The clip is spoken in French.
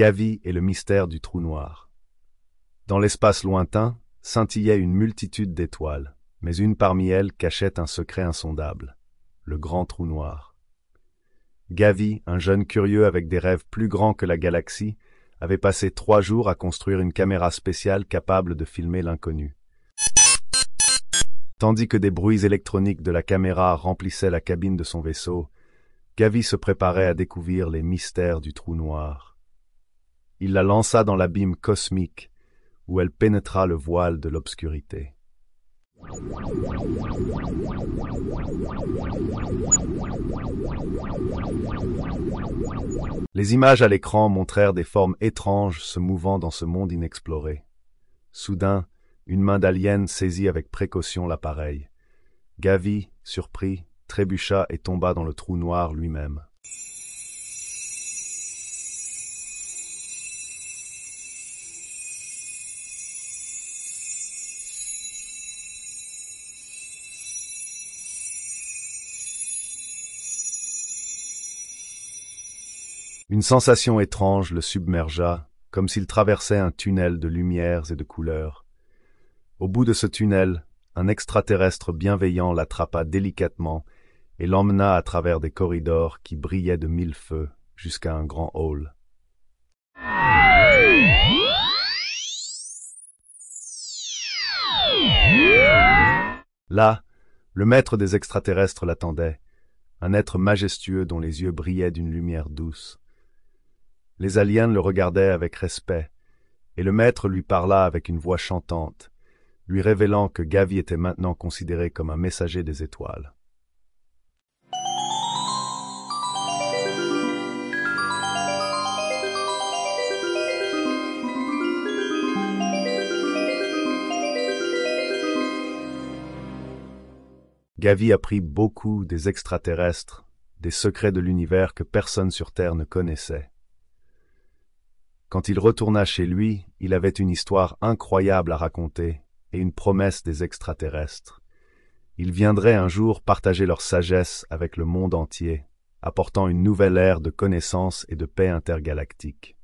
Gavi et le mystère du trou noir. Dans l'espace lointain scintillait une multitude d'étoiles, mais une parmi elles cachait un secret insondable, le grand trou noir. Gavi, un jeune curieux avec des rêves plus grands que la galaxie, avait passé trois jours à construire une caméra spéciale capable de filmer l'inconnu. Tandis que des bruits électroniques de la caméra remplissaient la cabine de son vaisseau, Gavi se préparait à découvrir les mystères du trou noir. Il la lança dans l'abîme cosmique, où elle pénétra le voile de l'obscurité. Les images à l'écran montrèrent des formes étranges se mouvant dans ce monde inexploré. Soudain, une main d'alien saisit avec précaution l'appareil. Gavi, surpris, trébucha et tomba dans le trou noir lui-même. Une sensation étrange le submergea, comme s'il traversait un tunnel de lumières et de couleurs. Au bout de ce tunnel, un extraterrestre bienveillant l'attrapa délicatement et l'emmena à travers des corridors qui brillaient de mille feux jusqu'à un grand hall. Là, le maître des extraterrestres l'attendait, un être majestueux dont les yeux brillaient d'une lumière douce. Les aliens le regardaient avec respect, et le maître lui parla avec une voix chantante, lui révélant que Gavi était maintenant considéré comme un messager des étoiles. Gavi apprit beaucoup des extraterrestres, des secrets de l'univers que personne sur Terre ne connaissait. Quand il retourna chez lui, il avait une histoire incroyable à raconter et une promesse des extraterrestres. Ils viendraient un jour partager leur sagesse avec le monde entier, apportant une nouvelle ère de connaissance et de paix intergalactique.